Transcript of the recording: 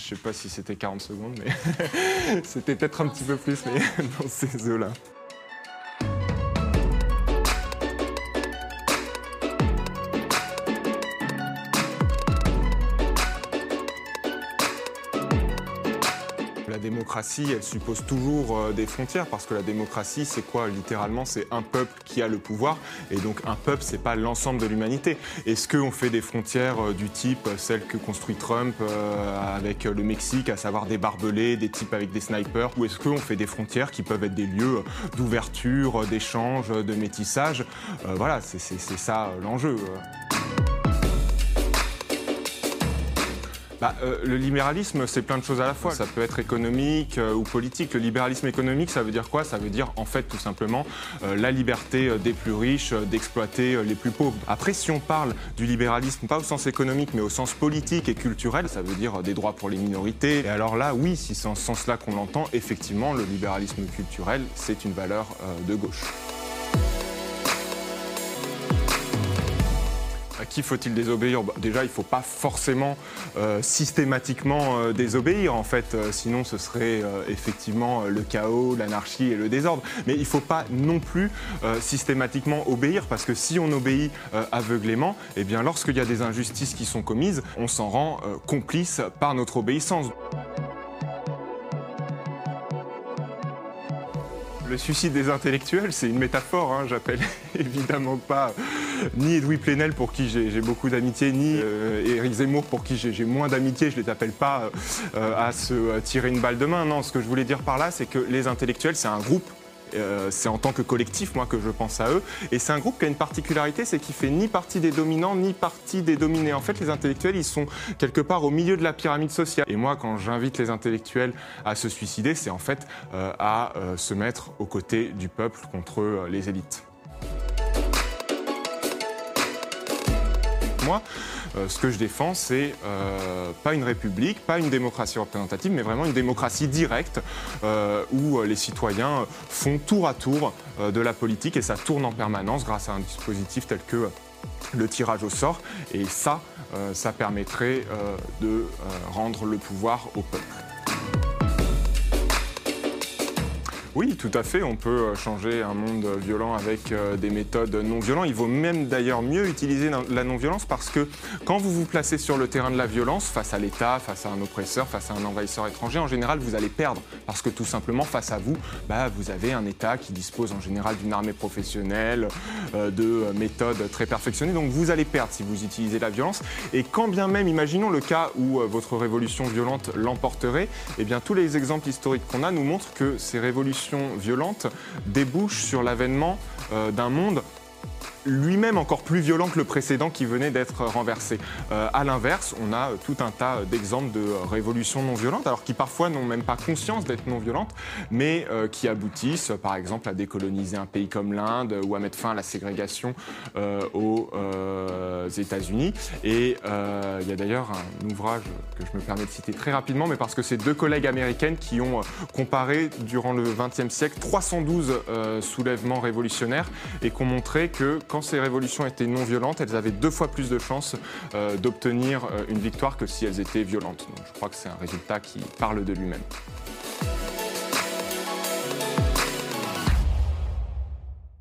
Je sais pas si c'était 40 secondes, mais c'était peut-être un petit peu plus, mais dans ces eaux-là. La démocratie, elle suppose toujours euh, des frontières parce que la démocratie, c'est quoi? Littéralement, c'est un peuple qui a le pouvoir et donc un peuple, c'est pas l'ensemble de l'humanité. Est-ce qu'on fait des frontières euh, du type euh, celles que construit Trump avec le Mexique, à savoir des barbelés, des types avec des snipers, ou est-ce qu'on fait des frontières qui peuvent être des lieux d'ouverture, d'échange, de métissage? Voilà, c'est ça l'enjeu. Bah, euh, le libéralisme, c'est plein de choses à la fois. Ça peut être économique euh, ou politique. Le libéralisme économique, ça veut dire quoi? Ça veut dire, en fait, tout simplement, euh, la liberté des plus riches d'exploiter les plus pauvres. Après, si on parle du libéralisme, pas au sens économique, mais au sens politique et culturel, ça veut dire des droits pour les minorités. Et alors là, oui, si c'est en ce sens-là qu'on l'entend, effectivement, le libéralisme culturel, c'est une valeur de gauche. Qui faut-il désobéir bah, Déjà, il ne faut pas forcément euh, systématiquement euh, désobéir, en fait, euh, sinon ce serait effectivement le chaos, l'anarchie et le désordre. Mais il ne faut pas non plus systématiquement obéir, parce que si on obéit aveuglément, eh bien, lorsqu'il y a des injustices qui sont commises, on s'en rend complice par notre obéissance. Le suicide des intellectuels, c'est une métaphore. Hein. J'appelle évidemment pas ni Edoui Plenel, pour qui j'ai beaucoup d'amitié, ni euh, Éric Zemmour, pour qui j'ai moins d'amitié. Je ne les appelle pas euh, à se tirer une balle de main. Non, ce que je voulais dire par là, c'est que les intellectuels, c'est un groupe euh, c'est en tant que collectif, moi, que je pense à eux. Et c'est un groupe qui a une particularité, c'est qu'il fait ni partie des dominants, ni partie des dominés. En fait, les intellectuels, ils sont quelque part au milieu de la pyramide sociale. Et moi, quand j'invite les intellectuels à se suicider, c'est en fait euh, à euh, se mettre aux côtés du peuple contre les élites. Moi, euh, ce que je défends, c'est euh, pas une république, pas une démocratie représentative, mais vraiment une démocratie directe euh, où les citoyens font tour à tour de la politique et ça tourne en permanence grâce à un dispositif tel que le tirage au sort. Et ça, ça permettrait de rendre le pouvoir au peuple. Oui, tout à fait. On peut euh, changer un monde violent avec euh, des méthodes non violentes. Il vaut même d'ailleurs mieux utiliser la non-violence parce que quand vous vous placez sur le terrain de la violence, face à l'État, face à un oppresseur, face à un envahisseur étranger, en général, vous allez perdre. Parce que tout simplement, face à vous, bah, vous avez un État qui dispose en général d'une armée professionnelle, euh, de méthodes très perfectionnées. Donc vous allez perdre si vous utilisez la violence. Et quand bien même, imaginons le cas où votre révolution violente l'emporterait, eh bien tous les exemples historiques qu'on a nous montrent que ces révolutions violente débouche sur l'avènement euh, d'un monde lui-même encore plus violent que le précédent qui venait d'être renversé. Euh, à l'inverse, on a tout un tas d'exemples de révolutions non violentes, alors qui parfois n'ont même pas conscience d'être non violentes, mais euh, qui aboutissent, par exemple, à décoloniser un pays comme l'Inde ou à mettre fin à la ségrégation euh, aux États-Unis. Et il y a d'ailleurs un ouvrage que je me permets de citer très rapidement, mais parce que c'est deux collègues américaines qui ont comparé durant le XXe siècle 312 soulèvements révolutionnaires et qui ont montré que quand ces révolutions étaient non violentes, elles avaient deux fois plus de chances euh, d'obtenir euh, une victoire que si elles étaient violentes. Donc je crois que c'est un résultat qui parle de lui-même.